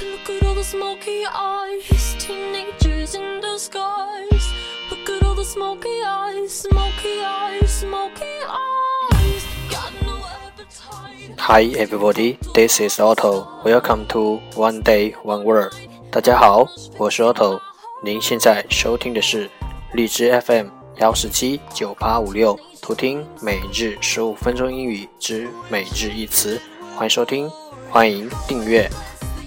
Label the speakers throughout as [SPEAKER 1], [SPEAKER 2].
[SPEAKER 1] Look at all the smoky eyes, teenagers in disguise. Look at all the smoky eyes, smoky eyes, smoky eyes. Got no appetite.
[SPEAKER 2] Hi everybody, this is Otto. Welcome to One Day One Word. 大家好，我是 Otto。您现在收听的是荔枝 FM 幺四七九八五六，图听每日十五分钟英语之每日一词。欢迎收听，欢迎订阅。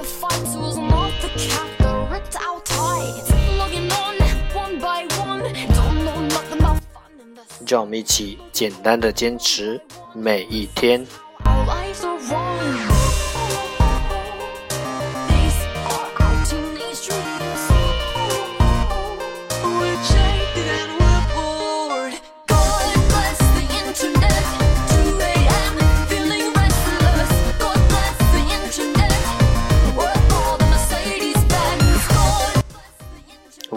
[SPEAKER 1] Turn cyber fights. Was not the cat that ripped out tights. Logging on one by one. Don't know nothing about fun in this.
[SPEAKER 2] 让我们一起简单的坚持每一天。
[SPEAKER 1] Our lives are wrong.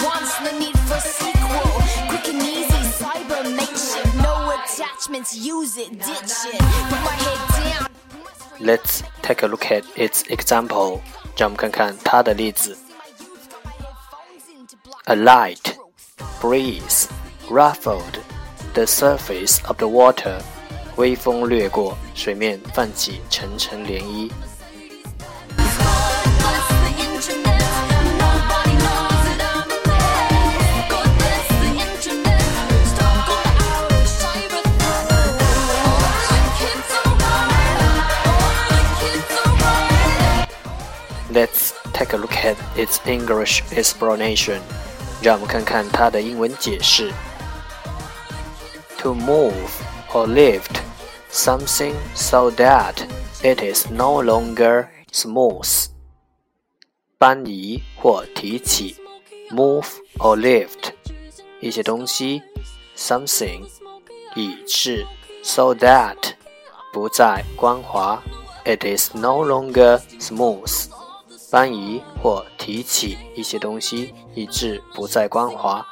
[SPEAKER 3] We chat once, no need for a sequel. Quick and easy, cyber makeshift. No attachments, use it, ditch it. Put my head down.
[SPEAKER 2] Let's take a look at its example. 让我们看看它的例子。A light breeze ruffled the surface of the water. 微风掠过，水面泛起层层涟漪。 Let's take a look at its English explanation. 让我们看看它的英文解释。To move or lift something so that it is no longer smooth. 搬移或提起，move or lift 一些东西，something 以致，so that 不再光滑，it is no longer smooth。 搬移或提起一些东西，以致不再光滑。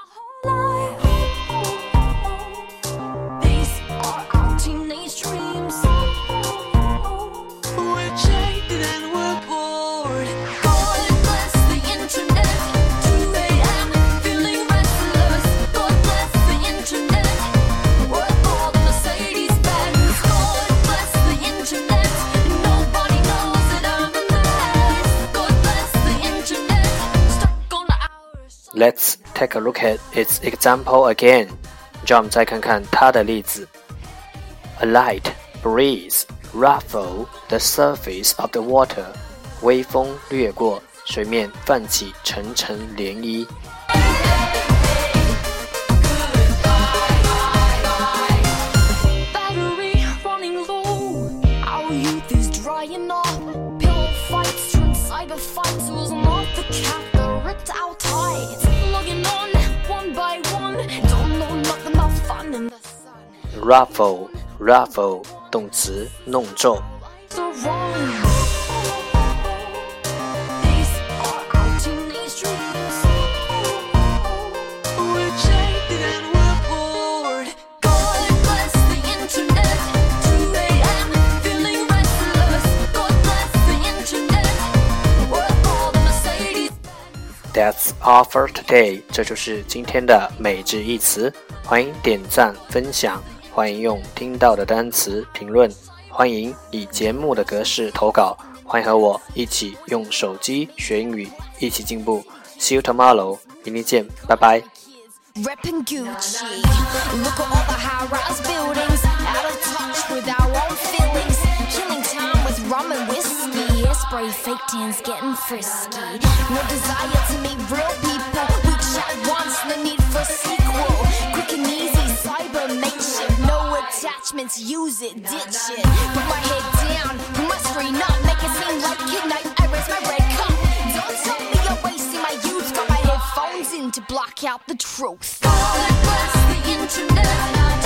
[SPEAKER 2] Let's take a look at its example again. 让我们再看看它的例子。A light breeze ruffle the surface of the water. 微风掠过，水面泛起层层涟漪。
[SPEAKER 1] Battery running low. Our youth is drying up. Pillow fights turn cyber fights. Was not the cat that ripped our tights. internet. Work for the Mercedes.
[SPEAKER 2] That's all for today。这就是今天的每日一词。欢迎点赞分享， 欢迎用听到的单词评论，欢迎以节目的格式投稿，欢迎和我一起用手机学英语，一起进步。See you tomorrow，明天见，拜拜。
[SPEAKER 3] Reppin' Gucci. Look at all the high-rise buildings, out of touch with our own feelings. Killing time with rum and whiskey. Spray fake tans, getting frisky. No desire to meet real people. Attachments, use it, ditch it. Put my head down, put my screen up, make it seem like midnight. I raise my red cup. Don't tell me you're wasting my youth. Got my headphones in to block out the truth.
[SPEAKER 1] All across the internet.